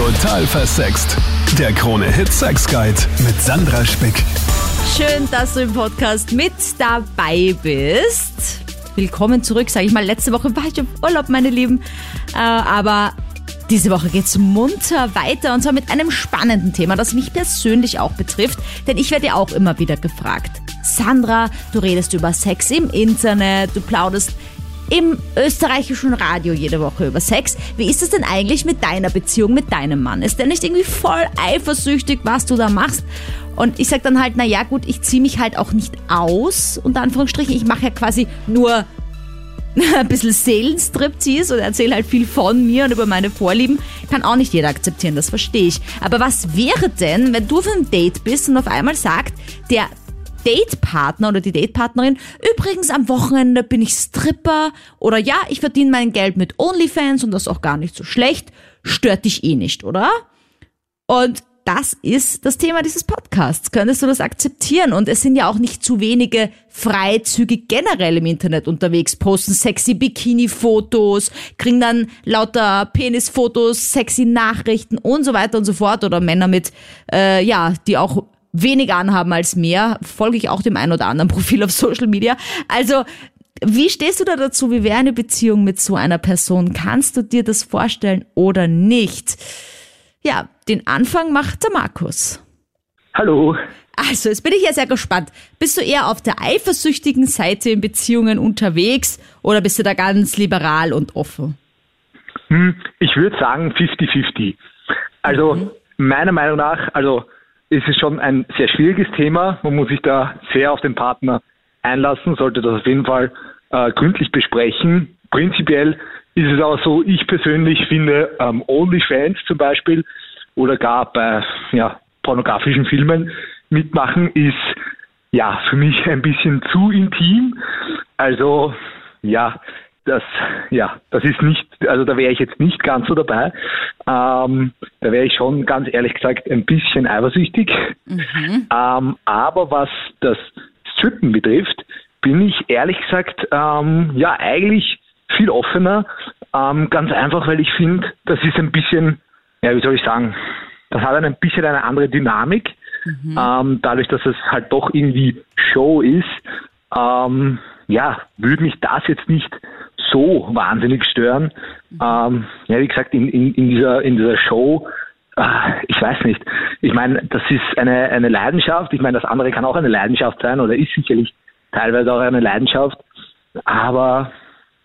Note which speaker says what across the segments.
Speaker 1: Total versext. Der Krone-Hit Sex Guide mit Sandra Spick.
Speaker 2: Schön, dass du im Podcast mit dabei bist. Willkommen zurück, sage ich mal. Letzte Woche war ich im Urlaub, meine Lieben. Äh, aber diese Woche geht's munter weiter und zwar mit einem spannenden Thema, das mich persönlich auch betrifft, denn ich werde ja auch immer wieder gefragt. Sandra, du redest über Sex im Internet, du plauderst im österreichischen Radio jede Woche über Sex. Wie ist es denn eigentlich mit deiner Beziehung mit deinem Mann? Ist der nicht irgendwie voll eifersüchtig, was du da machst? Und ich sag dann halt, na ja, gut, ich ziehe mich halt auch nicht aus, unter Anführungsstrichen. Ich mache ja quasi nur ein bisschen Seelenstriptease und erzähle halt viel von mir und über meine Vorlieben. Kann auch nicht jeder akzeptieren, das verstehe ich. Aber was wäre denn, wenn du auf einem Date bist und auf einmal sagt, der Datepartner oder die Datepartnerin, übrigens am Wochenende bin ich Stripper oder ja, ich verdiene mein Geld mit OnlyFans und das ist auch gar nicht so schlecht, stört dich eh nicht, oder? Und das ist das Thema dieses Podcasts. Könntest du das akzeptieren? Und es sind ja auch nicht zu wenige freizügig generell im Internet unterwegs, posten sexy Bikini-Fotos, kriegen dann lauter Penisfotos, sexy Nachrichten und so weiter und so fort. Oder Männer mit, äh, ja, die auch weniger anhaben als mehr. Folge ich auch dem einen oder anderen Profil auf Social Media. Also, wie stehst du da dazu? Wie wäre eine Beziehung mit so einer Person? Kannst du dir das vorstellen oder nicht? Ja, den Anfang macht der Markus.
Speaker 3: Hallo.
Speaker 2: Also, jetzt bin ich ja sehr gespannt. Bist du eher auf der eifersüchtigen Seite in Beziehungen unterwegs oder bist du da ganz liberal und offen?
Speaker 3: Hm, ich würde sagen 50-50. Also, mhm. meiner Meinung nach, also, ist es schon ein sehr schwieriges Thema. Man muss sich da sehr auf den Partner einlassen, sollte das auf jeden Fall äh, gründlich besprechen. Prinzipiell ist es aber so, ich persönlich finde ähm, OnlyFans zum Beispiel oder gar bei ja, pornografischen Filmen mitmachen ist ja für mich ein bisschen zu intim. Also ja, das ja, das ist nicht, also da wäre ich jetzt nicht ganz so dabei. Ähm, da wäre ich schon ganz ehrlich gesagt ein bisschen eifersüchtig. Mhm. Ähm, aber was das Strippen betrifft, bin ich ehrlich gesagt ähm, ja eigentlich viel offener. Ähm, ganz einfach, weil ich finde, das ist ein bisschen, ja, wie soll ich sagen, das hat ein bisschen eine andere Dynamik. Mhm. Ähm, dadurch, dass es halt doch irgendwie Show ist, ähm, ja, würde mich das jetzt nicht so wahnsinnig stören. Mhm. Ähm, ja, wie gesagt, in, in, in, dieser, in dieser Show, äh, ich weiß nicht. Ich meine, das ist eine, eine Leidenschaft. Ich meine, das andere kann auch eine Leidenschaft sein oder ist sicherlich teilweise auch eine Leidenschaft. Aber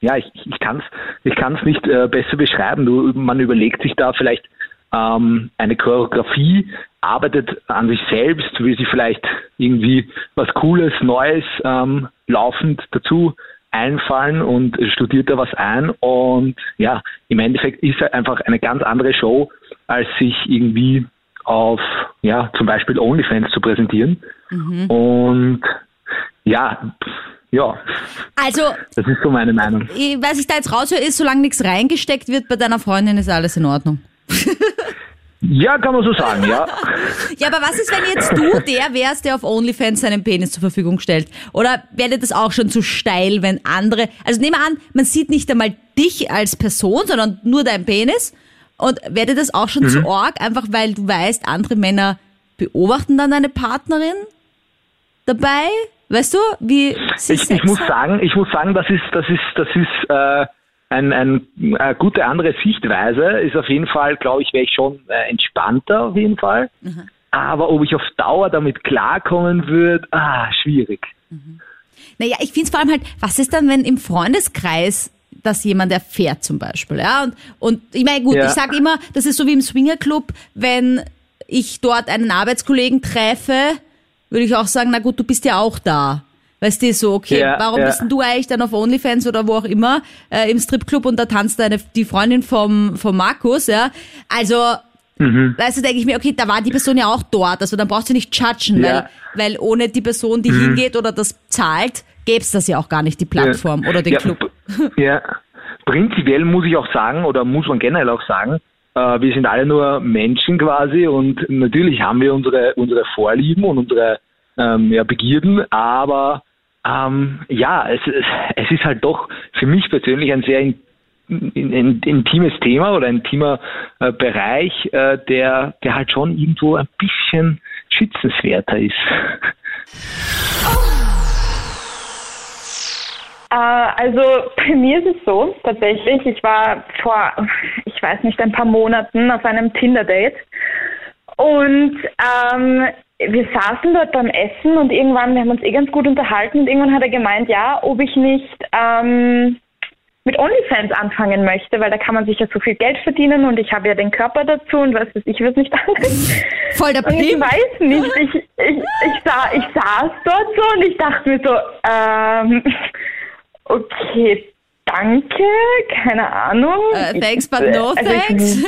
Speaker 3: ja, ich, ich kann es ich kann's nicht äh, besser beschreiben. Du, man überlegt sich da vielleicht ähm, eine Choreografie, arbeitet an sich selbst, will sich vielleicht irgendwie was Cooles, Neues ähm, laufend dazu einfallen und studiert da was ein und ja, im Endeffekt ist es einfach eine ganz andere Show, als sich irgendwie auf, ja, zum Beispiel OnlyFans zu präsentieren. Mhm. Und ja, ja.
Speaker 2: Also,
Speaker 3: das ist so meine Meinung.
Speaker 2: Was ich da jetzt raushöre, ist, solange nichts reingesteckt wird bei deiner Freundin, ist alles in Ordnung.
Speaker 3: Ja, kann man so sagen, ja.
Speaker 2: ja, aber was ist, wenn jetzt du der wärst, der auf OnlyFans seinen Penis zur Verfügung stellt? Oder wäre das auch schon zu steil, wenn andere, also nehme an, man sieht nicht einmal dich als Person, sondern nur deinen Penis. Und wäre das auch schon mhm. zu arg, einfach weil du weißt, andere Männer beobachten dann deine Partnerin dabei? Weißt du, wie
Speaker 3: sie ich, ich muss sagen, ich muss sagen, das ist, das ist, das ist äh, ein, ein, eine gute andere Sichtweise. Ist auf jeden Fall, glaube ich, wäre ich schon äh, entspannter auf jeden Fall. Mhm. Aber ob ich auf Dauer damit klarkommen würde, ah, schwierig.
Speaker 2: Mhm. Naja, ich finde es vor allem halt, was ist dann, wenn im Freundeskreis das jemand erfährt zum Beispiel, ja? Und, und ich meine, gut, ja. ich sage immer, das ist so wie im Swingerclub, wenn ich dort einen Arbeitskollegen treffe, würde ich auch sagen, na gut, du bist ja auch da. Weißt du, so, okay, ja, warum ja. bist denn du eigentlich dann auf OnlyFans oder wo auch immer äh, im Stripclub und da tanzt deine, die Freundin vom, vom Markus, ja? Also, mhm. weißt du, denke ich mir, okay, da war die Person ja auch dort, also dann brauchst du nicht judgen, ja. weil, weil ohne die Person, die mhm. hingeht oder das zahlt, gäbe es das ja auch gar nicht, die Plattform oder den Club.
Speaker 3: Ja, prinzipiell muss ich auch sagen, oder muss man generell auch sagen, äh, wir sind alle nur Menschen quasi und natürlich haben wir unsere, unsere Vorlieben und unsere ähm, ja, Begierden, aber ähm, ja, es, es, ist halt doch für mich persönlich ein sehr intimes Thema oder ein intimer äh, Bereich, äh, der, der halt schon irgendwo ein bisschen schützenswerter ist.
Speaker 4: Äh, also bei mir ist es so, tatsächlich, ich war vor, ich weiß nicht, ein paar Monaten auf einem Tinder-Date und ähm, wir saßen dort beim Essen und irgendwann, wir haben uns eh ganz gut unterhalten und irgendwann hat er gemeint, ja, ob ich nicht ähm, mit OnlyFans anfangen möchte, weil da kann man sich ja so viel Geld verdienen und ich habe ja den Körper dazu und was weiß ich, was nicht alles.
Speaker 2: Voll der
Speaker 4: Und ich
Speaker 2: Pimp.
Speaker 4: weiß nicht, ich, ich, ich, sah, ich saß dort so und ich dachte mir so, ähm, okay, danke, keine Ahnung.
Speaker 2: Äh, thanks, but
Speaker 4: Ich-
Speaker 2: no
Speaker 4: also ich-
Speaker 2: thanks.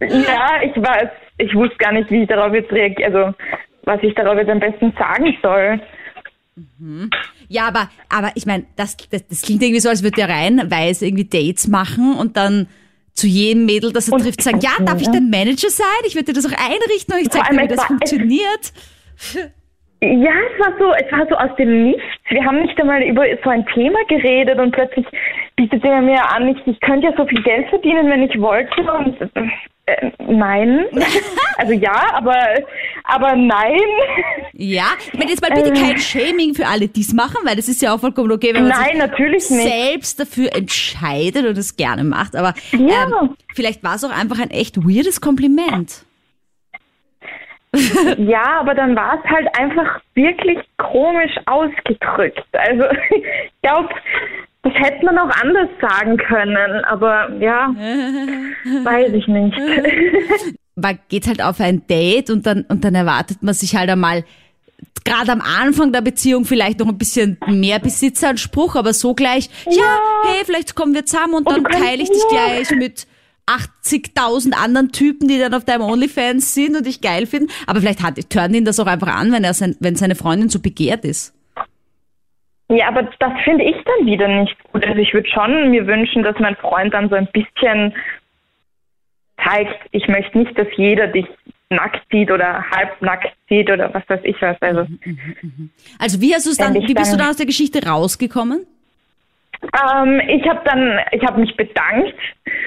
Speaker 4: ja, ich weiß, ich wusste gar nicht, wie ich darauf jetzt reagiere, also was ich darauf jetzt am besten sagen soll.
Speaker 2: Ja, aber, aber ich meine, das, das, das klingt irgendwie so, als würde der reihenweise irgendwie Dates machen und dann zu jedem Mädel, das er
Speaker 4: Und-
Speaker 2: trifft, sagen, ja, darf ich dein Manager sein? Ich würde dir das auch einrichten und ich zeige dir, wie das funktioniert.
Speaker 4: Ja, es war so, es war so aus dem Nichts. Wir haben nicht einmal über so ein Thema geredet und plötzlich bietet er mir an, ich, ich könnte ja so viel Geld verdienen, wenn ich wollte und äh, nein. also ja, aber aber nein.
Speaker 2: Ja, ich meine, jetzt mal bitte
Speaker 4: Äh.
Speaker 2: kein Shaming für alle, die es machen, weil das ist ja auch vollkommen okay, wenn man
Speaker 4: Nein,
Speaker 2: sich selbst dafür entscheidet und es gerne macht. Aber
Speaker 4: Ja.
Speaker 2: ähm, vielleicht war es auch einfach ein echt weirdes Kompliment.
Speaker 4: Ja, aber dann war es halt einfach wirklich komisch ausgedrückt. Also ich glaube, das hätte man auch anders sagen können, aber ja, weiß ich nicht.
Speaker 2: man geht halt auf ein Date und dann, und dann erwartet man sich halt einmal gerade am Anfang der Beziehung vielleicht noch ein bisschen mehr Besitzanspruch, aber so gleich, ja,
Speaker 4: Ja.
Speaker 2: hey, vielleicht kommen wir zusammen und
Speaker 4: Und
Speaker 2: dann teile ich dich gleich mit 80.000 anderen Typen, die dann auf deinem OnlyFans sind und dich geil finden. Aber vielleicht hat, turnt ihn das auch einfach an, wenn er sein, wenn seine Freundin so begehrt ist.
Speaker 4: Ja, aber das finde ich dann wieder nicht gut. Also ich würde schon mir wünschen, dass mein Freund dann so ein bisschen zeigt, ich möchte nicht, dass jeder dich nackt sieht oder halbnackt sieht oder was weiß ich was. Also
Speaker 2: Also wie hast du dann, wie bist du
Speaker 4: dann-
Speaker 2: dann aus der Geschichte rausgekommen?
Speaker 4: Ähm, ich habe dann, ich habe mich bedankt,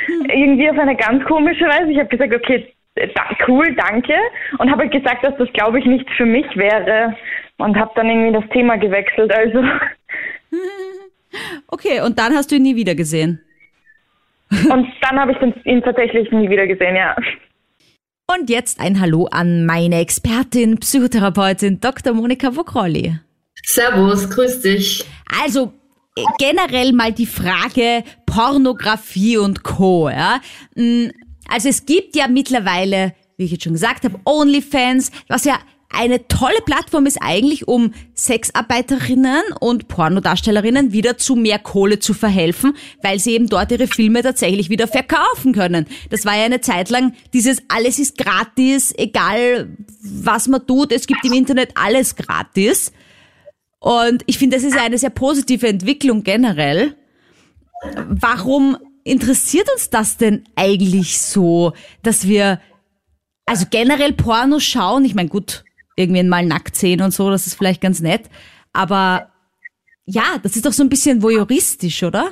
Speaker 4: irgendwie auf eine ganz komische Weise. Ich habe gesagt, okay, da, cool, danke. Und habe halt gesagt, dass das, glaube ich, nichts für mich wäre. Und habe dann irgendwie das Thema gewechselt. Also
Speaker 2: Okay, und dann hast du ihn nie wieder gesehen.
Speaker 4: und dann habe ich ihn tatsächlich nie wieder gesehen, ja.
Speaker 2: Und jetzt ein Hallo an meine Expertin, Psychotherapeutin Dr. Monika Vokrolli.
Speaker 5: Servus, grüß dich.
Speaker 2: Also generell mal die Frage Pornografie und Co. Ja? Mm, Also es gibt ja mittlerweile, wie ich jetzt schon gesagt habe, OnlyFans, was ja eine tolle Plattform ist eigentlich, um Sexarbeiterinnen und Pornodarstellerinnen wieder zu mehr Kohle zu verhelfen, weil sie eben dort ihre Filme tatsächlich wieder verkaufen können. Das war ja eine Zeit lang dieses alles ist gratis, egal was man tut, es gibt im Internet alles gratis. Und ich finde, das ist eine sehr positive Entwicklung generell. Warum interessiert uns das denn eigentlich so, dass wir also generell Porno schauen? Ich meine, gut, irgendwann mal nackt sehen und so, das ist vielleicht ganz nett. Aber ja, das ist doch so ein bisschen voyeuristisch, oder?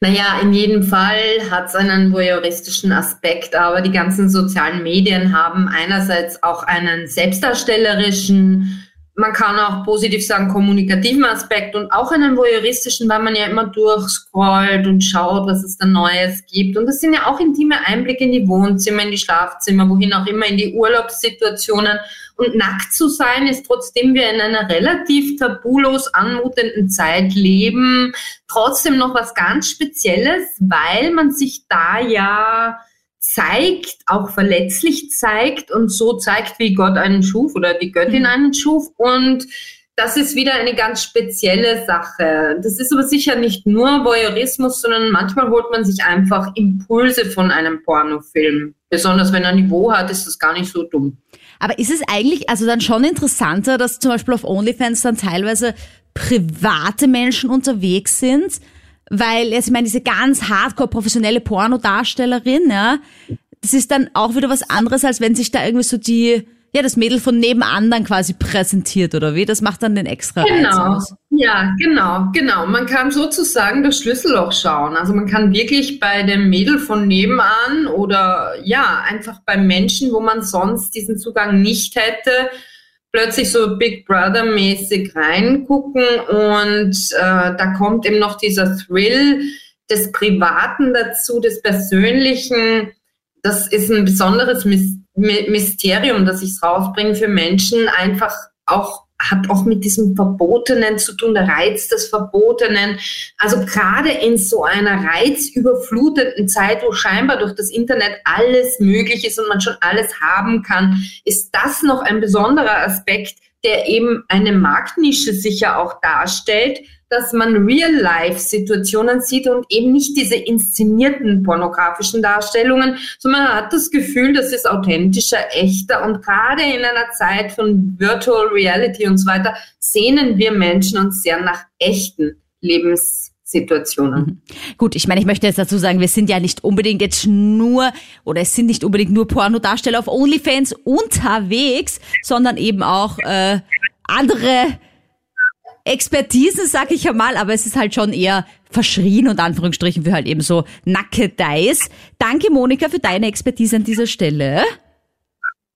Speaker 5: Naja, in jedem Fall hat es einen voyeuristischen Aspekt, aber die ganzen sozialen Medien haben einerseits auch einen selbstdarstellerischen, man kann auch positiv sagen, kommunikativen Aspekt und auch einen voyeuristischen, weil man ja immer durchscrollt und schaut, was es da Neues gibt. Und das sind ja auch intime Einblicke in die Wohnzimmer, in die Schlafzimmer, wohin auch immer, in die Urlaubssituationen. Und nackt zu sein ist trotzdem wir in einer relativ tabulos anmutenden Zeit leben, trotzdem noch was ganz Spezielles, weil man sich da ja zeigt, auch verletzlich zeigt und so zeigt, wie Gott einen schuf oder die Göttin einen schuf. Und das ist wieder eine ganz spezielle Sache. Das ist aber sicher nicht nur Voyeurismus, sondern manchmal holt man sich einfach Impulse von einem Pornofilm. Besonders wenn er Niveau hat, ist das gar nicht so dumm.
Speaker 2: Aber ist es eigentlich also dann schon interessanter, dass zum Beispiel auf OnlyFans dann teilweise private Menschen unterwegs sind? Weil, jetzt, ich meine, diese ganz hardcore professionelle Pornodarstellerin, ja, das ist dann auch wieder was anderes, als wenn sich da irgendwie so die, ja, das Mädel von nebenan dann quasi präsentiert, oder wie? Das macht dann den extra
Speaker 5: Genau.
Speaker 2: Reiz aus.
Speaker 5: Ja, genau, genau. Man kann sozusagen das Schlüsselloch schauen. Also man kann wirklich bei dem Mädel von nebenan oder ja, einfach bei Menschen, wo man sonst diesen Zugang nicht hätte, plötzlich so Big Brother mäßig reingucken und äh, da kommt eben noch dieser Thrill des Privaten dazu, des Persönlichen. Das ist ein besonderes Mys My- Mysterium, das ich rausbringe für Menschen, einfach auch hat auch mit diesem Verbotenen zu tun, der Reiz des Verbotenen. Also gerade in so einer reizüberfluteten Zeit, wo scheinbar durch das Internet alles möglich ist und man schon alles haben kann, ist das noch ein besonderer Aspekt, der eben eine Marktnische sicher auch darstellt, dass man Real-Life-Situationen sieht und eben nicht diese inszenierten pornografischen Darstellungen, sondern man hat das Gefühl, das ist authentischer, echter und gerade in einer Zeit von Virtual Reality und so weiter sehnen wir Menschen uns sehr nach echten Lebenssituationen.
Speaker 2: Gut, ich meine, ich möchte jetzt dazu sagen, wir sind ja nicht unbedingt jetzt nur, oder es sind nicht unbedingt nur Pornodarsteller auf OnlyFans unterwegs, sondern eben auch äh, andere Expertisen, sag ich ja mal, aber es ist halt schon eher verschrien und Anführungsstrichen für halt eben so Nackedeis. Danke, Monika, für deine Expertise an dieser Stelle.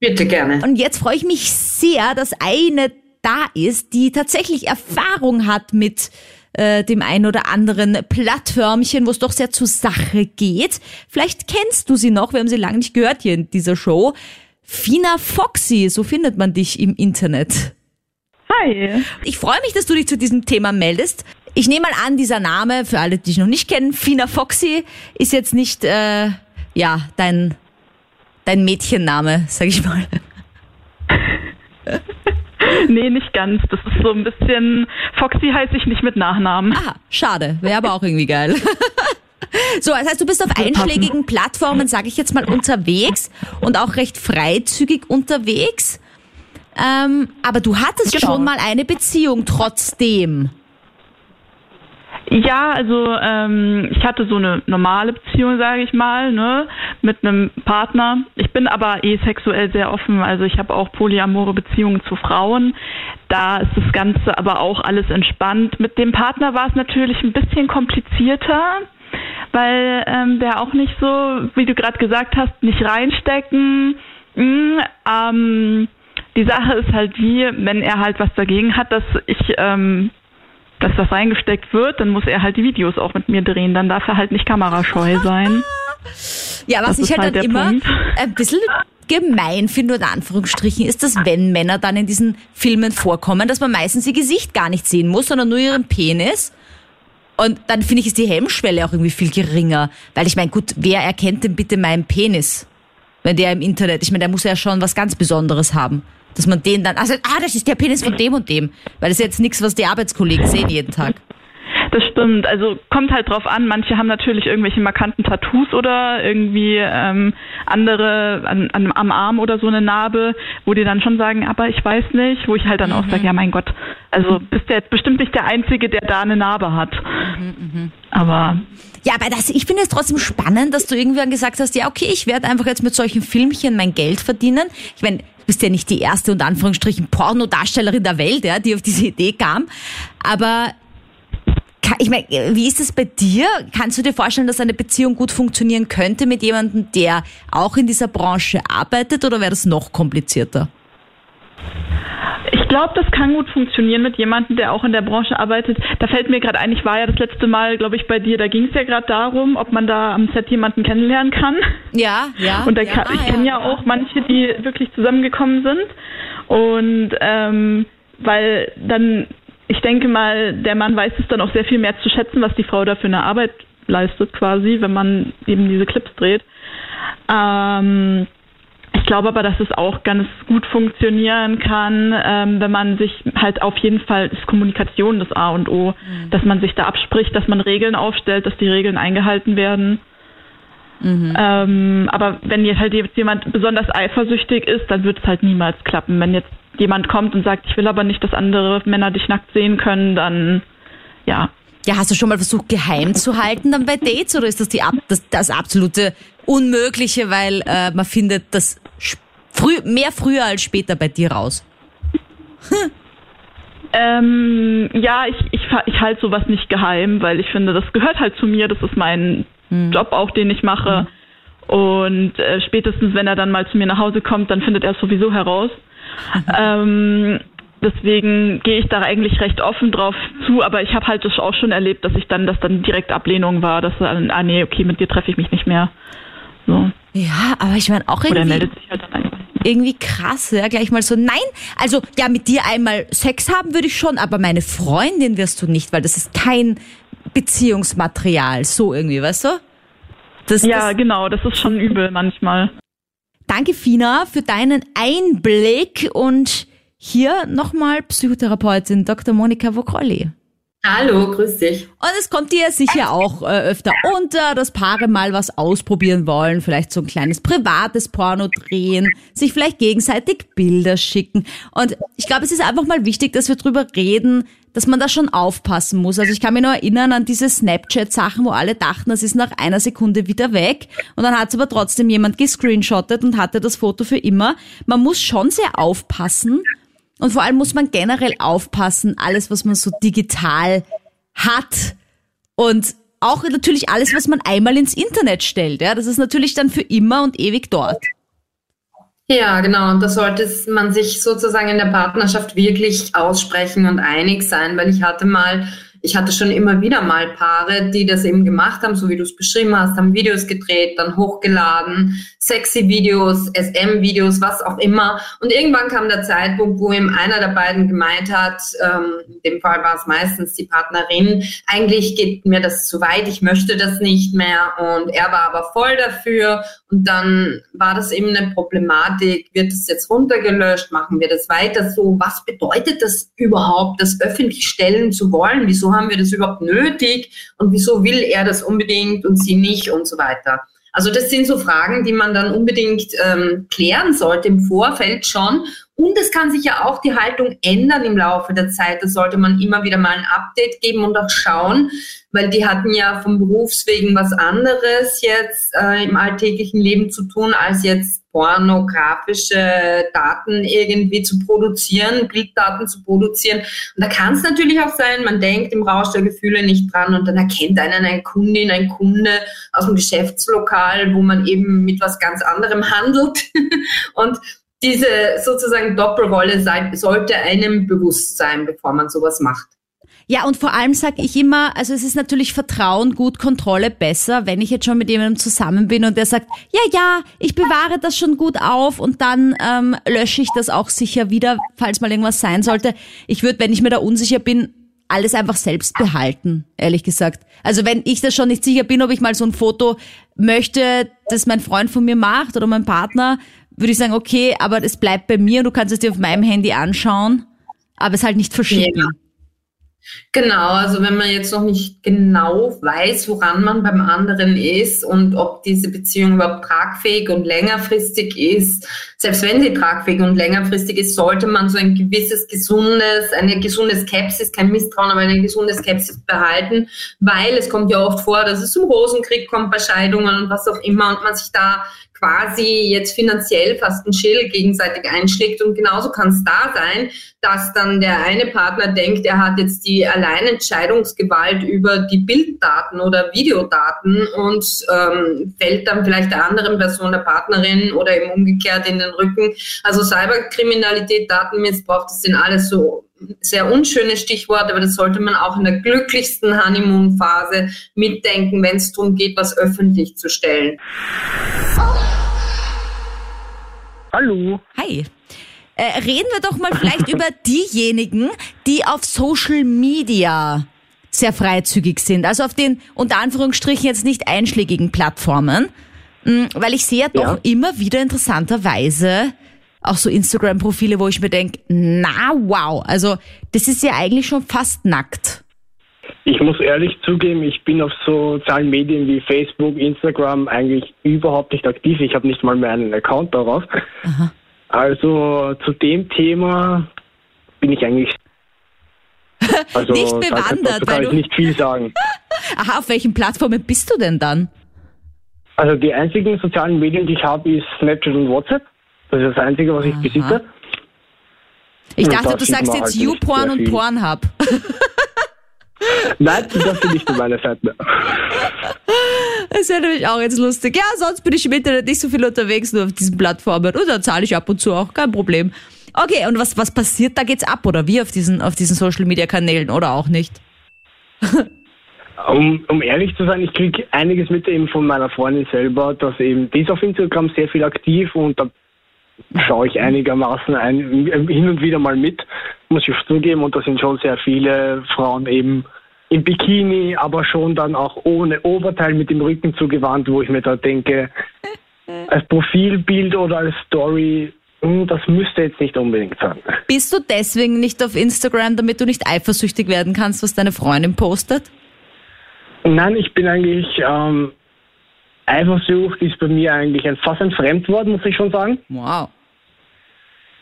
Speaker 5: Bitte gerne.
Speaker 2: Und jetzt freue ich mich sehr, dass eine da ist, die tatsächlich Erfahrung hat mit äh, dem ein oder anderen Plattförmchen, wo es doch sehr zur Sache geht. Vielleicht kennst du sie noch, wir haben sie lange nicht gehört hier in dieser Show. Fina Foxy, so findet man dich im Internet.
Speaker 6: Hi.
Speaker 2: Ich freue mich, dass du dich zu diesem Thema meldest. Ich nehme mal an, dieser Name, für alle, die dich noch nicht kennen, Fina Foxy, ist jetzt nicht, äh, ja, dein, dein Mädchenname, sag ich mal.
Speaker 6: Nee, nicht ganz. Das ist so ein bisschen. Foxy heiße ich nicht mit Nachnamen.
Speaker 2: Ah, schade. Wäre aber auch irgendwie geil. So, das heißt, du bist auf einschlägigen Plattformen, sage ich jetzt mal, unterwegs und auch recht freizügig unterwegs. Ähm, aber du hattest
Speaker 6: Genau.
Speaker 2: schon mal eine Beziehung trotzdem.
Speaker 6: Ja, also ähm, ich hatte so eine normale Beziehung, sage ich mal, ne, mit einem Partner. Ich bin aber eh sexuell sehr offen, also ich habe auch polyamore Beziehungen zu Frauen. Da ist das Ganze aber auch alles entspannt. Mit dem Partner war es natürlich ein bisschen komplizierter, weil ähm, der auch nicht so, wie du gerade gesagt hast, nicht reinstecken. Mm, ähm, die Sache ist halt die, wenn er halt was dagegen hat, dass ich ähm, dass das reingesteckt wird, dann muss er halt die Videos auch mit mir drehen. Dann darf er halt nicht kamerascheu sein.
Speaker 2: Ja, was
Speaker 6: Das
Speaker 2: ich halt,
Speaker 6: halt
Speaker 2: dann immer
Speaker 6: Punkt.
Speaker 2: ein bisschen gemein finde, oder in Anführungsstrichen, ist, dass wenn Männer dann in diesen Filmen vorkommen, dass man meistens ihr Gesicht gar nicht sehen muss, sondern nur ihren Penis. Und dann finde ich, ist die Hemmschwelle auch irgendwie viel geringer. Weil ich meine, gut, wer erkennt denn bitte meinen Penis? Wenn der im Internet, ich meine, der muss ja schon was ganz Besonderes haben. Dass man den dann, also, ah, das ist der Penis von dem und dem. Weil das ist jetzt nichts, was die Arbeitskollegen sehen jeden Tag.
Speaker 6: Das stimmt. Also kommt halt drauf an. Manche haben natürlich irgendwelche markanten Tattoos oder irgendwie ähm, andere an, an, am Arm oder so eine Narbe, wo die dann schon sagen, aber ich weiß nicht, wo ich halt dann auch sage, ja mein Gott, also bist du jetzt bestimmt nicht der Einzige, der da eine Narbe hat. Aber
Speaker 2: Ja, aber das, ich finde es trotzdem spannend, dass du irgendwann gesagt hast, ja, okay, ich werde einfach jetzt mit solchen Filmchen mein Geld verdienen. Ich meine, bist ja nicht die erste und Anführungsstrichen Pornodarstellerin der Welt, ja, die auf diese Idee kam. Aber ich meine, wie ist es bei dir? Kannst du dir vorstellen, dass eine Beziehung gut funktionieren könnte mit jemandem, der auch in dieser Branche arbeitet, oder wäre das noch komplizierter?
Speaker 6: Ich glaube, das kann gut funktionieren mit jemandem, der auch in der Branche arbeitet. Da fällt mir gerade ein, ich war ja das letzte Mal, glaube ich, bei dir, da ging es ja gerade darum, ob man da am Set jemanden kennenlernen kann.
Speaker 2: Ja, ja.
Speaker 6: Und da
Speaker 2: ja,
Speaker 6: kann,
Speaker 2: ah,
Speaker 6: ich kenne ja auch manche, die wirklich zusammengekommen sind. Und ähm, weil dann, ich denke mal, der Mann weiß es dann auch sehr viel mehr zu schätzen, was die Frau da für eine Arbeit leistet quasi, wenn man eben diese Clips dreht. Ähm, glaube aber, dass es auch ganz gut funktionieren kann, ähm, wenn man sich halt auf jeden Fall ist Kommunikation das A und O, dass man sich da abspricht, dass man Regeln aufstellt, dass die Regeln eingehalten werden. Ähm, aber wenn jetzt halt jetzt jemand besonders eifersüchtig ist, dann wird es halt niemals klappen. Wenn jetzt jemand kommt und sagt, ich will aber nicht, dass andere Männer dich nackt sehen können, dann ja.
Speaker 2: Ja, hast du schon mal versucht, geheim zu halten dann bei Dates oder ist das die das, das absolute Unmögliche, weil äh, man findet, früher früh, mehr früher als später bei dir raus?
Speaker 6: Ähm, ja, ich, ich, ich halte sowas nicht geheim, weil ich finde, das gehört halt zu mir. Das ist mein hm. Job auch, den ich mache. Hm. Und äh, spätestens, wenn er dann mal zu mir nach Hause kommt, dann findet er es sowieso heraus. ähm, deswegen gehe ich da eigentlich recht offen drauf zu, aber ich habe halt das auch schon erlebt, dass ich dann, dass dann direkt Ablehnung war, dass dann, ah nee, okay, mit dir treffe ich mich nicht mehr. So.
Speaker 2: Ja, aber ich meine auch irgendwie. Oder meldet sich halt dann einfach irgendwie krass, ja, gleich mal so, nein, also ja, mit dir einmal Sex haben würde ich schon, aber meine Freundin wirst du nicht, weil das ist kein Beziehungsmaterial, so irgendwie, weißt du?
Speaker 6: Das, ja, das, genau, das ist schon übel manchmal.
Speaker 2: Danke, Fina, für deinen Einblick und hier nochmal Psychotherapeutin Dr. Monika Vokrolli.
Speaker 5: Hallo, grüß dich.
Speaker 2: Und es kommt dir sicher auch äh, öfter unter, dass Paare mal was ausprobieren wollen, vielleicht so ein kleines privates Porno drehen, sich vielleicht gegenseitig Bilder schicken. Und ich glaube, es ist einfach mal wichtig, dass wir drüber reden, dass man da schon aufpassen muss. Also ich kann mich nur erinnern an diese Snapchat-Sachen, wo alle dachten, das ist nach einer Sekunde wieder weg. Und dann hat es aber trotzdem jemand gescreenshottet und hatte das Foto für immer. Man muss schon sehr aufpassen, und vor allem muss man generell aufpassen, alles, was man so digital hat und auch natürlich alles, was man einmal ins Internet stellt. Ja, das ist natürlich dann für immer und ewig dort.
Speaker 5: Ja, genau. Und da sollte man sich sozusagen in der Partnerschaft wirklich aussprechen und einig sein, weil ich hatte mal ich hatte schon immer wieder mal Paare, die das eben gemacht haben, so wie du es beschrieben hast, haben Videos gedreht, dann hochgeladen, sexy Videos, SM-Videos, was auch immer. Und irgendwann kam der Zeitpunkt, wo ihm einer der beiden gemeint hat, ähm, in dem Fall war es meistens die Partnerin, eigentlich geht mir das zu weit, ich möchte das nicht mehr. Und er war aber voll dafür. Und dann war das eben eine Problematik, wird es jetzt runtergelöscht, machen wir das weiter so? Was bedeutet das überhaupt, das öffentlich stellen zu wollen? Haben wir das überhaupt nötig und wieso will er das unbedingt und sie nicht und so weiter. Also das sind so Fragen, die man dann unbedingt ähm, klären sollte im Vorfeld schon. Und es kann sich ja auch die Haltung ändern im Laufe der Zeit. Da sollte man immer wieder mal ein Update geben und auch schauen, weil die hatten ja vom Berufswegen was anderes jetzt äh, im alltäglichen Leben zu tun, als jetzt pornografische Daten irgendwie zu produzieren, Bilddaten zu produzieren. Und da kann es natürlich auch sein, man denkt im Rausch der Gefühle nicht dran und dann erkennt einen eine Kundin, ein Kunde aus dem Geschäftslokal, wo man eben mit was ganz anderem handelt. und diese sozusagen Doppelrolle sollte einem bewusst sein, bevor man sowas macht.
Speaker 2: Ja, und vor allem sage ich immer, also es ist natürlich Vertrauen gut, Kontrolle besser, wenn ich jetzt schon mit jemandem zusammen bin und der sagt, ja, ja, ich bewahre das schon gut auf und dann ähm, lösche ich das auch sicher wieder, falls mal irgendwas sein sollte. Ich würde, wenn ich mir da unsicher bin, alles einfach selbst behalten, ehrlich gesagt. Also wenn ich da schon nicht sicher bin, ob ich mal so ein Foto möchte, das mein Freund von mir macht oder mein Partner, würde ich sagen, okay, aber es bleibt bei mir und du kannst es dir auf meinem Handy anschauen, aber es halt nicht verschicken. Ja.
Speaker 5: Genau, also wenn man jetzt noch nicht genau weiß, woran man beim anderen ist und ob diese Beziehung überhaupt tragfähig und längerfristig ist, selbst wenn sie tragfähig und längerfristig ist, sollte man so ein gewisses gesundes, eine gesunde Skepsis, kein Misstrauen, aber eine gesunde Skepsis behalten, weil es kommt ja oft vor, dass es zum Rosenkrieg kommt bei Scheidungen und was auch immer und man sich da quasi jetzt finanziell fast ein Schild gegenseitig einschlägt. Und genauso kann es da sein, dass dann der eine Partner denkt, er hat jetzt die Alleinentscheidungsgewalt über die Bilddaten oder Videodaten und ähm, fällt dann vielleicht der anderen Person, der Partnerin oder eben umgekehrt in den Rücken. Also Cyberkriminalität, Datenmissbrauch, das sind alles so sehr unschöne Stichworte, aber das sollte man auch in der glücklichsten Honeymoon-Phase mitdenken, wenn es darum geht, was öffentlich zu stellen.
Speaker 3: Hallo.
Speaker 2: Hi. Äh, reden wir doch mal vielleicht über diejenigen, die auf Social Media sehr freizügig sind. Also auf den unter Anführungsstrichen jetzt nicht einschlägigen Plattformen. Hm, weil ich sehe ja doch ja. immer wieder interessanterweise auch so Instagram-Profile, wo ich mir denke, na wow, also das ist ja eigentlich schon fast nackt.
Speaker 3: Ich muss ehrlich zugeben, ich bin auf sozialen Medien wie Facebook, Instagram eigentlich überhaupt nicht aktiv. Ich habe nicht mal mehr einen Account darauf. Aha. Also zu dem Thema bin ich eigentlich
Speaker 2: also, nicht bewandert.
Speaker 3: Da kann ich nicht viel sagen.
Speaker 2: Aha, auf welchen Plattformen bist du denn dann?
Speaker 3: Also die einzigen sozialen Medien, die ich habe, ist Snapchat und WhatsApp.
Speaker 7: Das ist das Einzige, was ich
Speaker 2: Aha.
Speaker 7: besitze.
Speaker 2: Ich
Speaker 7: Und
Speaker 2: dachte,
Speaker 7: da
Speaker 2: du sagst jetzt
Speaker 7: halt
Speaker 2: YouPorn und. Pornhub.
Speaker 7: Nein, das sind nicht meine Seiten.
Speaker 2: Das wäre nämlich auch jetzt lustig. Ja, sonst bin ich im Internet nicht so viel unterwegs, nur auf diesen Plattformen. Und da zahle ich ab und zu auch, kein Problem. Okay, und was, was passiert? Da geht's ab, oder wie auf diesen, auf diesen Social Media Kanälen oder auch nicht?
Speaker 7: Um, um ehrlich zu sein, ich kriege einiges mit eben von meiner Freundin selber, dass eben die ist auf Instagram sehr viel aktiv und da schaue ich einigermaßen ein, hin und wieder mal mit, muss ich zugeben. Und da sind schon sehr viele Frauen eben im Bikini, aber schon dann auch ohne Oberteil mit dem Rücken zugewandt, wo ich mir da denke, als Profilbild oder als Story, hm, das müsste jetzt nicht unbedingt sein.
Speaker 2: Bist du deswegen nicht auf Instagram, damit du nicht eifersüchtig werden kannst, was deine Freundin postet?
Speaker 7: Nein, ich bin eigentlich, ähm, Eifersucht ist bei mir eigentlich ein, fast ein Fremdwort, muss ich schon sagen.
Speaker 2: Wow.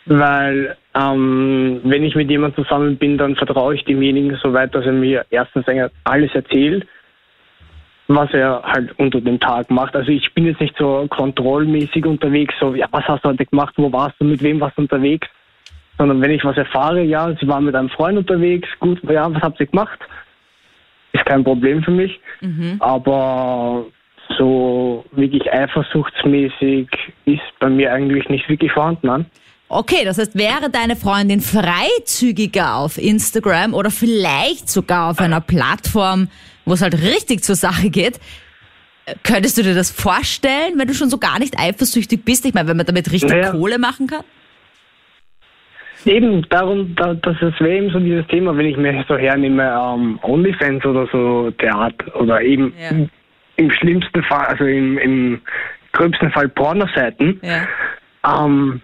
Speaker 7: Weil, ähm, wenn ich mit jemandem zusammen bin, dann vertraue ich demjenigen so weit, dass er mir erstens alles erzählt, was er halt unter dem Tag macht. Also ich bin jetzt nicht so kontrollmäßig unterwegs, so, ja, was hast du heute gemacht, wo warst du, mit wem warst du unterwegs? Sondern wenn ich was erfahre, ja, sie waren mit einem Freund unterwegs, gut, ja, was habt ihr gemacht? Kein Problem für mich. Aber so wirklich eifersuchtsmäßig ist bei mir eigentlich nicht wirklich vorhanden. Nein.
Speaker 2: Okay, das heißt, wäre deine Freundin freizügiger auf Instagram oder vielleicht sogar auf einer Plattform, wo es halt richtig zur Sache geht, könntest du dir das vorstellen, wenn du schon so gar nicht eifersüchtig bist? Ich meine, wenn man damit richtig
Speaker 7: Naja.
Speaker 2: Kohle machen kann?
Speaker 7: Eben, darum, da, das ist wäre eben so dieses Thema, wenn ich mir so hernehme, ähm, Onlyfans oder so Art oder eben
Speaker 2: Ja.
Speaker 7: im, im schlimmsten Fall, also im, im gröbsten Fall Pornoseiten,
Speaker 2: Ja.
Speaker 7: ähm,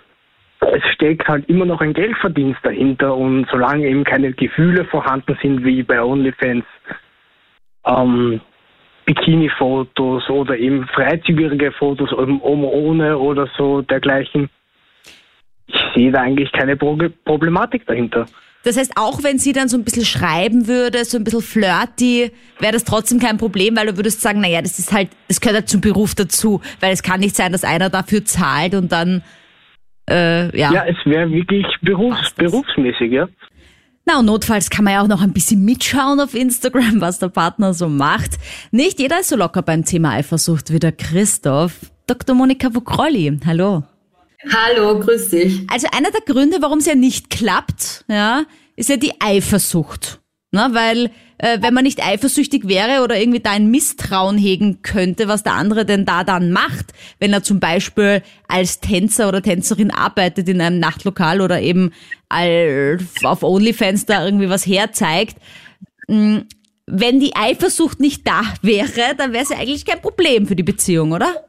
Speaker 7: es steckt halt immer noch ein Geldverdienst dahinter und solange eben keine Gefühle vorhanden sind wie bei OnlyFans, ähm, Bikini-Fotos oder eben freizügigere Fotos eben ohne oder so dergleichen, ich sehe da eigentlich keine Pro Problematik dahinter.
Speaker 2: Das heißt, auch wenn sie dann so ein bisschen schreiben würde, so ein bisschen flirty, wäre das trotzdem kein Problem, weil du würdest sagen, naja, das ist halt, das gehört halt zum Beruf dazu, weil es kann nicht sein, dass einer dafür zahlt und dann, äh, ja.
Speaker 7: Ja, es wäre wirklich berufs berufsmäßig, ja.
Speaker 2: Na und notfalls kann man ja auch noch ein bisschen mitschauen auf Instagram, was der Partner so macht. Nicht jeder ist so locker beim Thema Eifersucht wie der Christoph. Dr. Monika Vukrolli, hallo.
Speaker 5: Hallo, grüß dich.
Speaker 2: Also einer der Gründe, warum es ja nicht klappt, ja, ist ja die Eifersucht. Na, weil äh, wenn man nicht eifersüchtig wäre oder irgendwie da ein Misstrauen hegen könnte, was der andere denn da dann macht, wenn er zum Beispiel als Tänzer oder Tänzerin arbeitet in einem Nachtlokal oder eben auf OnlyFans da irgendwie was herzeigt, mh, wenn die Eifersucht nicht da wäre, dann wäre es ja eigentlich kein Problem für die Beziehung, oder?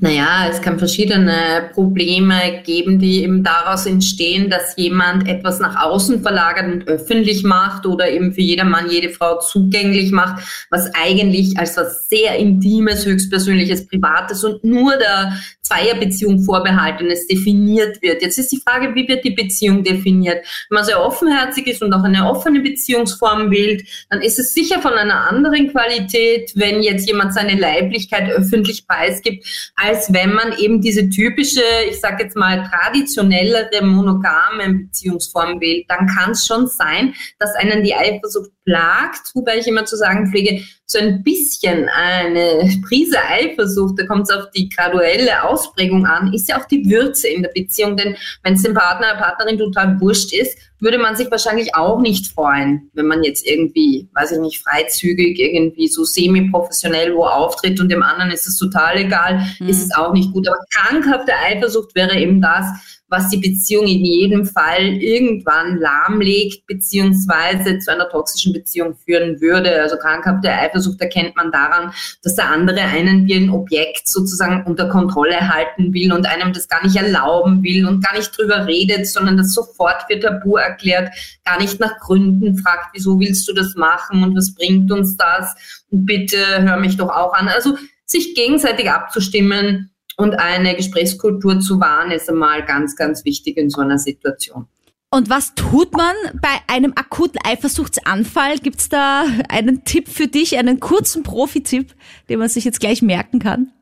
Speaker 5: Naja, es kann verschiedene Probleme geben, die eben daraus entstehen, dass jemand etwas nach außen verlagert und öffentlich macht oder eben für jedermann, jede Frau zugänglich macht, was eigentlich als was sehr Intimes, höchstpersönliches, Privates und nur der Zweierbeziehung vorbehaltenes definiert wird. Jetzt ist die Frage, wie wird die Beziehung definiert? Wenn man sehr offenherzig ist und auch eine offene Beziehungsform wählt, dann ist es sicher von einer anderen Qualität, wenn jetzt jemand seine Leiblichkeit öffentlich preisgibt, als wenn man eben diese typische, ich sage jetzt mal traditionellere monogame Beziehungsform wählt, dann kann es schon sein, dass einen die Eifersucht plagt, wobei ich immer zu sagen pflege, so ein bisschen eine Prise Eifersucht, da kommt es auf die graduelle Ausprägung an, ist ja auch die Würze in der Beziehung, denn wenn es dem Partner, der Partnerin total wurscht ist, würde man sich wahrscheinlich auch nicht freuen, wenn man jetzt irgendwie, weiß ich nicht, freizügig irgendwie so semi-professionell wo auftritt und dem anderen ist es total egal, ist es auch nicht gut. Aber krankhafte Eifersucht wäre eben das, was die Beziehung in jedem Fall irgendwann lahmlegt, beziehungsweise zu einer toxischen Beziehung führen würde. Also krankhafte Eifersucht erkennt man daran, dass der andere einen wie ein Objekt sozusagen unter Kontrolle halten will und einem das gar nicht erlauben will und gar nicht drüber redet, sondern das sofort für tabu erklärt, gar nicht nach Gründen fragt, wieso willst du das machen und was bringt uns das und bitte hör mich doch auch an. Also sich gegenseitig abzustimmen, und eine Gesprächskultur zu wahren, ist einmal ganz, ganz wichtig in so einer Situation.
Speaker 2: Und was tut man bei einem akuten Eifersuchtsanfall? Gibt's da einen Tipp für dich, einen kurzen Profi-Tipp, den man sich jetzt gleich merken kann?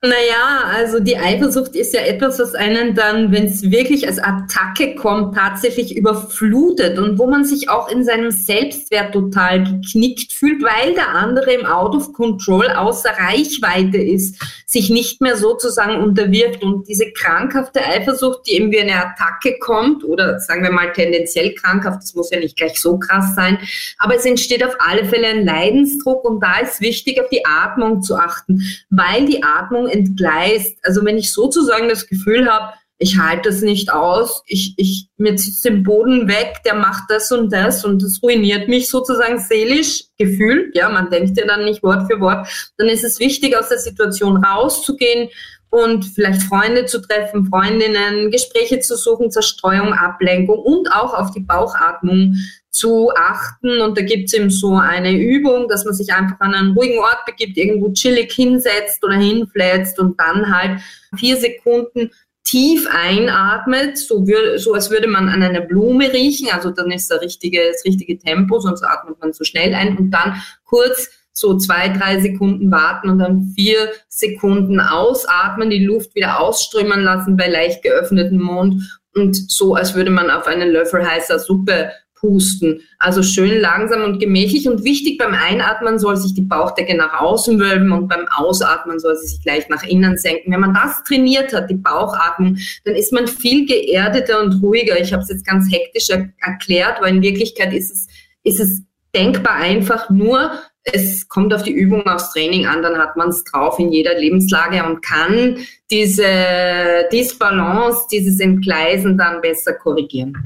Speaker 5: Naja, also die Eifersucht ist ja etwas, was einen dann, wenn es wirklich als Attacke kommt, tatsächlich überflutet und wo man sich auch in seinem Selbstwert total geknickt fühlt, weil der andere im Out of Control außer Reichweite ist, sich nicht mehr sozusagen unterwirft und diese krankhafte Eifersucht, die eben wie eine Attacke kommt oder sagen wir mal tendenziell krankhaft, das muss ja nicht gleich so krass sein, aber es entsteht auf alle Fälle ein Leidensdruck und da ist wichtig, auf die Atmung zu achten, weil die Atmung entgleist. Also wenn ich sozusagen das Gefühl habe, ich halte das nicht aus, ich, ich, mir zieht den Boden weg, der macht das und das und das ruiniert mich sozusagen seelisch gefühlt, ja, man denkt ja dann nicht Wort für Wort, dann ist es wichtig, aus der Situation rauszugehen und vielleicht Freunde zu treffen, Freundinnen, Gespräche zu suchen, Zerstreuung, Ablenkung und auch auf die Bauchatmung zu achten. Und da gibt es eben so eine Übung, dass man sich einfach an einen ruhigen Ort begibt, irgendwo chillig hinsetzt oder hinflätzt und dann halt vier Sekunden tief einatmet, so, würde, so als würde man an einer Blume riechen, also dann ist der richtige, das richtige Tempo, sonst atmet man zu schnell ein. Und dann kurz so zwei, drei Sekunden warten und dann vier Sekunden ausatmen, die Luft wieder ausströmen lassen bei leicht geöffnetem Mund und so, als würde man auf einen Löffel heißer Suppe pusten. Also schön langsam und gemächlich und wichtig beim Einatmen soll sich die Bauchdecke nach außen wölben und beim Ausatmen soll sie sich gleich nach innen senken. Wenn man das trainiert hat, die Bauchatmung, dann ist man viel geerdeter und ruhiger. Ich habe es jetzt ganz hektisch er erklärt, weil in Wirklichkeit ist es, ist es denkbar einfach nur, es kommt auf die Übung, aufs Training an, dann hat man es drauf in jeder Lebenslage und kann diese Disbalance, dieses Entgleisen dann besser korrigieren.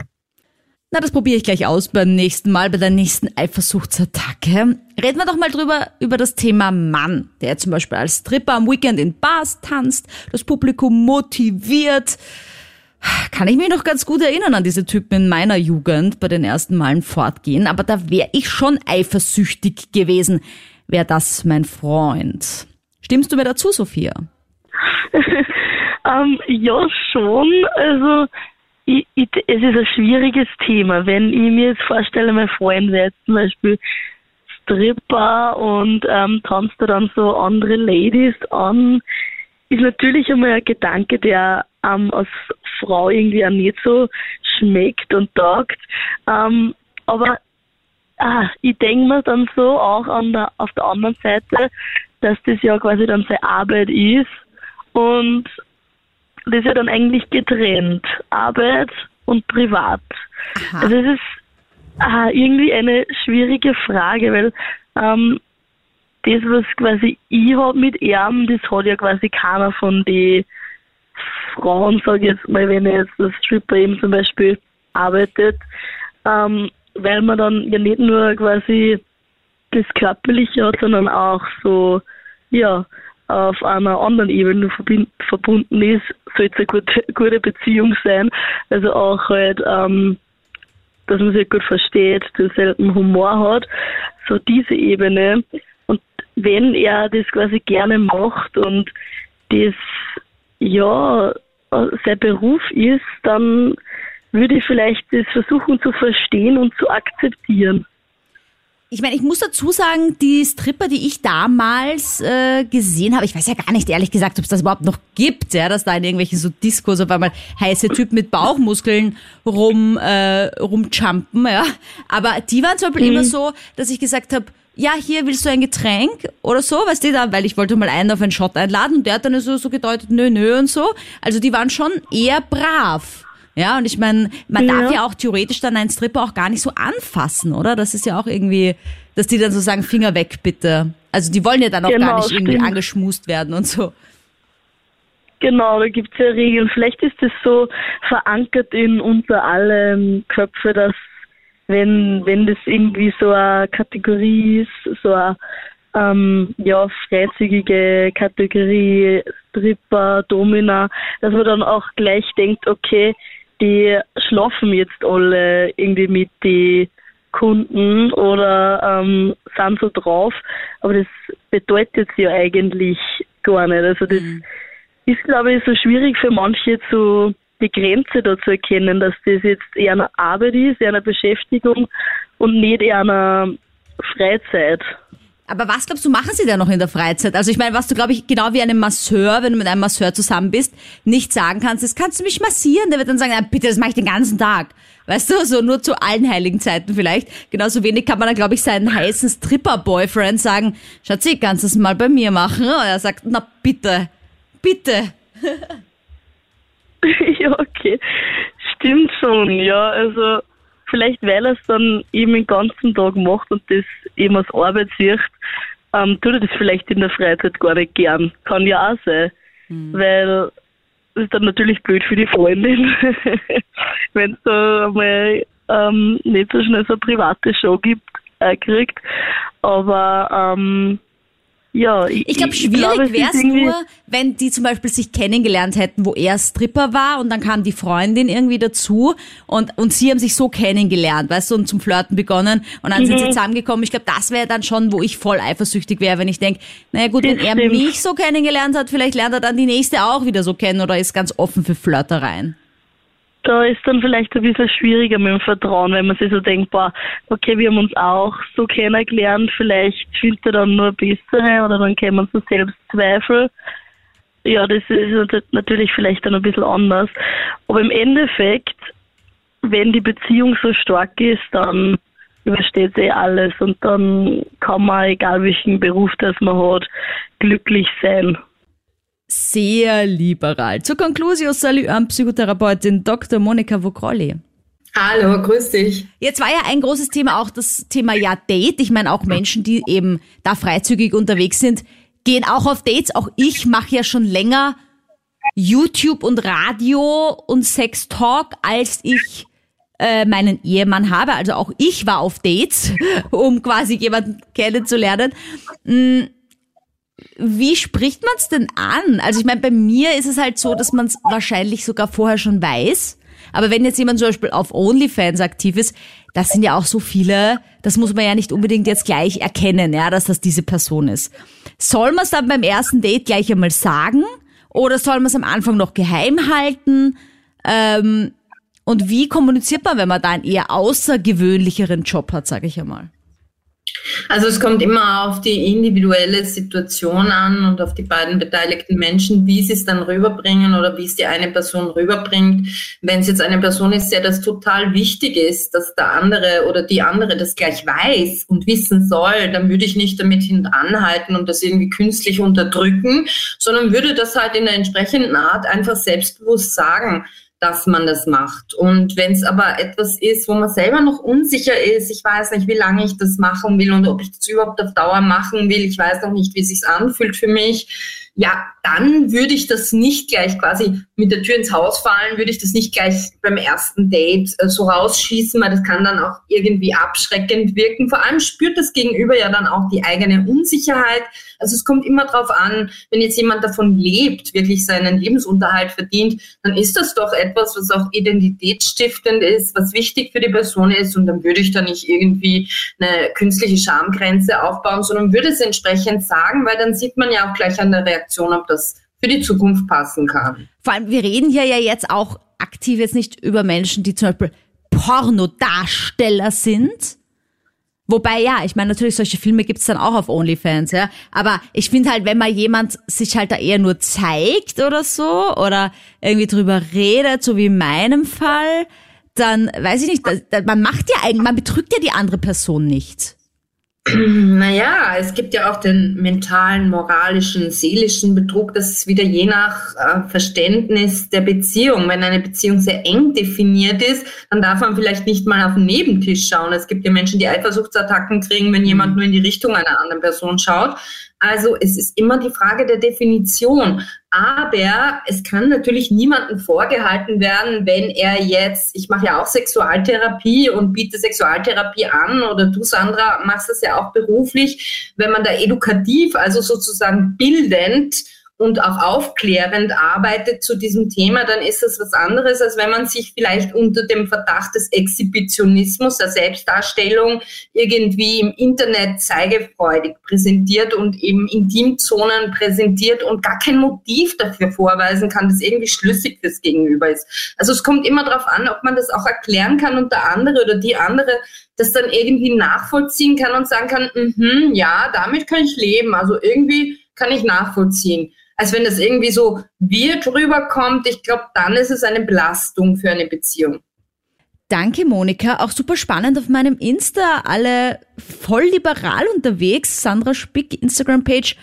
Speaker 2: Na, das probiere ich gleich aus beim nächsten Mal, bei der nächsten Eifersuchtsattacke. Reden wir doch mal drüber, über das Thema Mann, der zum Beispiel als Stripper am Weekend in Bars tanzt, das Publikum motiviert. Kann ich mich noch ganz gut erinnern an diese Typen in meiner Jugend bei den ersten Malen fortgehen, aber da wäre ich schon eifersüchtig gewesen. Wäre das mein Freund? Stimmst du mir dazu, Sophia?
Speaker 8: ähm, ja, schon. Also ich, ich, es ist ein schwieriges Thema. Wenn ich mir jetzt vorstelle, mein Freund wäre zum Beispiel Stripper und ähm, tanzt da dann so andere Ladies an, ist natürlich einmal ein Gedanke, der ähm, als Frau irgendwie auch nicht so schmeckt und taugt. Ähm, aber ah, ich denke mir dann so auch der, auf der anderen Seite, dass das ja quasi dann seine Arbeit ist und das ist ja dann eigentlich getrennt, Arbeit und Privat. Aha. Also es ist äh, irgendwie eine schwierige Frage, weil ähm, das, was quasi ich habe mit ihm, das hat ja quasi keiner von den Frauen, sage ich jetzt mal, wenn er jetzt das Stripper eben zum Beispiel arbeitet, ähm, weil man dann ja nicht nur quasi das Körperliche hat, sondern auch so, ja, auf einer anderen Ebene verbunden ist, soll es eine gute, gute Beziehung sein. Also auch halt, ähm, dass man sich gut versteht, denselben Humor hat. So diese Ebene. Und wenn er das quasi gerne macht und das ja sein Beruf ist, dann würde ich vielleicht das versuchen zu verstehen und zu akzeptieren.
Speaker 2: Ich meine, ich muss dazu sagen, die Stripper, die ich damals äh, gesehen habe, ich weiß ja gar nicht ehrlich gesagt, ob es das überhaupt noch gibt, ja, dass da in irgendwelchen so Diskos auf einmal heiße Typen mit Bauchmuskeln rum äh, rumjumpen, ja. Aber die waren zum Beispiel mhm. immer so, dass ich gesagt habe, ja, hier willst du ein Getränk oder so, weißt du, da, weil ich wollte mal einen auf einen Shot einladen und der hat dann so, so gedeutet, nö, nö und so. Also die waren schon eher brav. Ja, und ich meine, man ja. darf ja auch theoretisch dann einen Stripper auch gar nicht so anfassen, oder? Das ist ja auch irgendwie, dass die dann so sagen, Finger weg bitte. Also die wollen ja dann auch genau, gar nicht irgendwie angeschmust werden und so.
Speaker 8: Genau, da gibt es ja Regeln. Vielleicht ist es so verankert in unter allen Köpfe, dass wenn, wenn das irgendwie so eine Kategorie ist, so eine ähm, ja, freizügige Kategorie, Stripper, Domina, dass man dann auch gleich denkt, okay, die schlafen jetzt alle irgendwie mit den Kunden oder ähm, sind so drauf, aber das bedeutet ja eigentlich gar nicht. Also das mhm. ist, glaube ich, so schwierig für manche zu die Grenze da zu erkennen, dass das jetzt eher eine Arbeit ist, eher eine Beschäftigung und nicht eher eine Freizeit.
Speaker 2: Aber was glaubst du, machen sie da noch in der Freizeit? Also ich meine, was du, glaube ich, genau wie einem Masseur, wenn du mit einem Masseur zusammen bist, nicht sagen kannst, das kannst du mich massieren. Der wird dann sagen, ja, bitte, das mache ich den ganzen Tag. Weißt du, so nur zu allen heiligen Zeiten vielleicht. Genauso wenig kann man dann, glaube ich, seinen heißen Stripper-Boyfriend sagen, Schatzi, kannst du das mal bei mir machen? Und er sagt, na bitte, bitte.
Speaker 8: ja, okay. Stimmt schon, ja. Also vielleicht weil er es dann eben den ganzen Tag macht und das eben als Arbeit sieht, ähm, tut er das vielleicht in der Freizeit gar nicht gern. Kann ja auch sein. Mhm. Weil das ist dann natürlich blöd für die Freundin, wenn es da mal ähm, nicht so schnell so eine private Show gibt, äh, kriegt. Aber ähm, ja,
Speaker 2: ich, ich glaube, schwierig wäre es nur, wenn die zum Beispiel sich kennengelernt hätten, wo er Stripper war und dann kam die Freundin irgendwie dazu und, und sie haben sich so kennengelernt, weißt du, und zum Flirten begonnen und dann mhm. sind sie mhm. zusammengekommen. Ich glaube, das wäre dann schon, wo ich voll eifersüchtig wäre, wenn ich denke, naja gut, das wenn er stimmt. mich so kennengelernt hat, vielleicht lernt er dann die nächste auch wieder so kennen oder ist ganz offen für Flirtereien
Speaker 8: da ist dann vielleicht ein bisschen schwieriger mit dem Vertrauen, wenn man sich so denkt, boah, okay, wir haben uns auch so kennengelernt, vielleicht findet er dann nur bessere oder dann kämen so Selbstzweifel. Ja, das ist natürlich vielleicht dann ein bisschen anders. Aber im Endeffekt, wenn die Beziehung so stark ist, dann übersteht sie eh alles und dann kann man, egal welchen Beruf das man hat, glücklich sein
Speaker 2: sehr liberal. Zur Conclusio salut an Psychotherapeutin Dr. Monika Vogrolli.
Speaker 5: Hallo, grüß dich.
Speaker 2: Jetzt war ja ein großes Thema auch das Thema ja Date. Ich meine auch Menschen, die eben da freizügig unterwegs sind, gehen auch auf Dates. Auch ich mache ja schon länger YouTube und Radio und Sex Talk, als ich äh, meinen Ehemann habe. Also auch ich war auf Dates, um quasi jemanden kennenzulernen. Mm, wie spricht man es denn an? Also ich meine, bei mir ist es halt so, dass man es wahrscheinlich sogar vorher schon weiß. Aber wenn jetzt jemand zum Beispiel auf OnlyFans aktiv ist, das sind ja auch so viele, das muss man ja nicht unbedingt jetzt gleich erkennen, ja, dass das diese Person ist. Soll man es dann beim ersten Date gleich einmal sagen? Oder soll man es am Anfang noch geheim halten? Ähm, und wie kommuniziert man, wenn man da einen eher außergewöhnlicheren Job hat, sage ich einmal?
Speaker 5: Also es kommt immer auf die individuelle Situation an und auf die beiden beteiligten Menschen, wie sie es dann rüberbringen oder wie es die eine Person rüberbringt. Wenn es jetzt eine Person ist, der das total wichtig ist, dass der andere oder die andere das gleich weiß und wissen soll, dann würde ich nicht damit hintanhalten und das irgendwie künstlich unterdrücken, sondern würde das halt in der entsprechenden Art einfach selbstbewusst sagen dass man das macht. Und wenn es aber etwas ist, wo man selber noch unsicher ist, ich weiß nicht, wie lange ich das machen will und ob ich das überhaupt auf Dauer machen will, ich weiß noch nicht, wie sich anfühlt für mich, ja, dann würde ich das nicht gleich quasi mit der Tür ins Haus fallen, würde ich das nicht gleich beim ersten Date äh, so rausschießen, weil das kann dann auch irgendwie abschreckend wirken. Vor allem spürt das Gegenüber ja dann auch die eigene Unsicherheit. Also es kommt immer darauf an, wenn jetzt jemand davon lebt, wirklich seinen Lebensunterhalt verdient, dann ist das doch etwas, was auch identitätsstiftend ist, was wichtig für die Person ist und dann würde ich da nicht irgendwie eine künstliche Schamgrenze aufbauen, sondern würde es entsprechend sagen, weil dann sieht man ja auch gleich an der Reaktion, ob das für die Zukunft passen kann.
Speaker 2: Vor allem, wir reden hier ja jetzt auch aktiv jetzt nicht über Menschen, die zum Beispiel Pornodarsteller sind. Wobei, ja, ich meine, natürlich, solche Filme gibt's dann auch auf OnlyFans, ja. Aber ich finde halt, wenn mal jemand sich halt da eher nur zeigt oder so, oder irgendwie drüber redet, so wie in meinem Fall, dann weiß ich nicht, man macht ja eigentlich, man betrügt ja die andere Person nicht.
Speaker 5: Naja, es gibt ja auch den mentalen, moralischen, seelischen Betrug. Das ist wieder je nach äh, Verständnis der Beziehung. Wenn eine Beziehung sehr eng definiert ist, dann darf man vielleicht nicht mal auf den Nebentisch schauen. Es gibt ja Menschen, die Eifersuchtsattacken kriegen, wenn jemand mhm. nur in die Richtung einer anderen Person schaut. Also es ist immer die Frage der Definition. Aber es kann natürlich niemandem vorgehalten werden, wenn er jetzt, ich mache ja auch Sexualtherapie und biete Sexualtherapie an oder du, Sandra, machst das ja auch beruflich, wenn man da edukativ, also sozusagen bildend und auch aufklärend arbeitet zu diesem Thema, dann ist das was anderes, als wenn man sich vielleicht unter dem Verdacht des Exhibitionismus, der Selbstdarstellung irgendwie im Internet zeigefreudig präsentiert und eben Intimzonen präsentiert und gar kein Motiv dafür vorweisen kann, das irgendwie schlüssig fürs Gegenüber ist. Also es kommt immer darauf an, ob man das auch erklären kann und der andere oder die andere das dann irgendwie nachvollziehen kann und sagen kann, mm ja, damit kann ich leben. Also irgendwie kann ich nachvollziehen als wenn das irgendwie so wird rüberkommt. Ich glaube, dann ist es eine Belastung für eine Beziehung.
Speaker 2: Danke, Monika. Auch super spannend auf meinem Insta. Alle voll liberal unterwegs. Sandra Spick, Instagram-Page,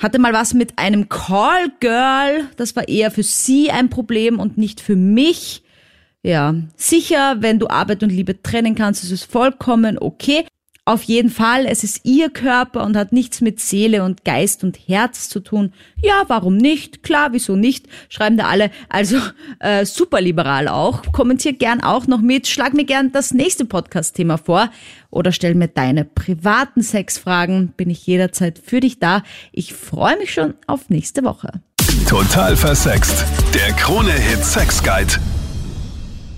Speaker 2: hatte mal was mit einem Call Girl. Das war eher für sie ein Problem und nicht für mich. Ja, sicher, wenn du Arbeit und Liebe trennen kannst, ist es vollkommen okay. Auf jeden Fall, es ist ihr Körper und hat nichts mit Seele und Geist und Herz zu tun. Ja, warum nicht? Klar, wieso nicht? Schreiben da alle. Also äh, super liberal auch. Kommentier gern auch noch mit. Schlag mir gern das nächste Podcast-Thema vor oder stell mir deine privaten Sexfragen. Bin ich jederzeit für dich da. Ich freue mich schon auf nächste Woche.
Speaker 1: Total versext. Der Krone-Hit Sex Guide.